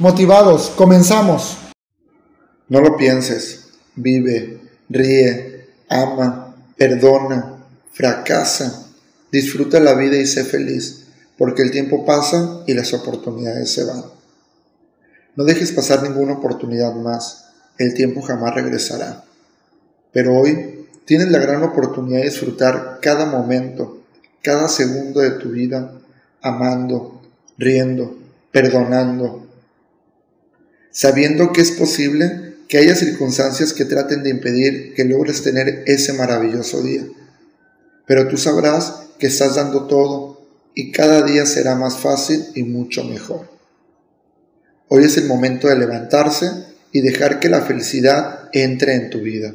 Motivados, comenzamos. No lo pienses, vive, ríe, ama, perdona, fracasa, disfruta la vida y sé feliz, porque el tiempo pasa y las oportunidades se van. No dejes pasar ninguna oportunidad más, el tiempo jamás regresará. Pero hoy tienes la gran oportunidad de disfrutar cada momento, cada segundo de tu vida, amando, riendo, perdonando, sabiendo que es posible que haya circunstancias que traten de impedir que logres tener ese maravilloso día. Pero tú sabrás que estás dando todo y cada día será más fácil y mucho mejor. Hoy es el momento de levantarse y dejar que la felicidad entre en tu vida.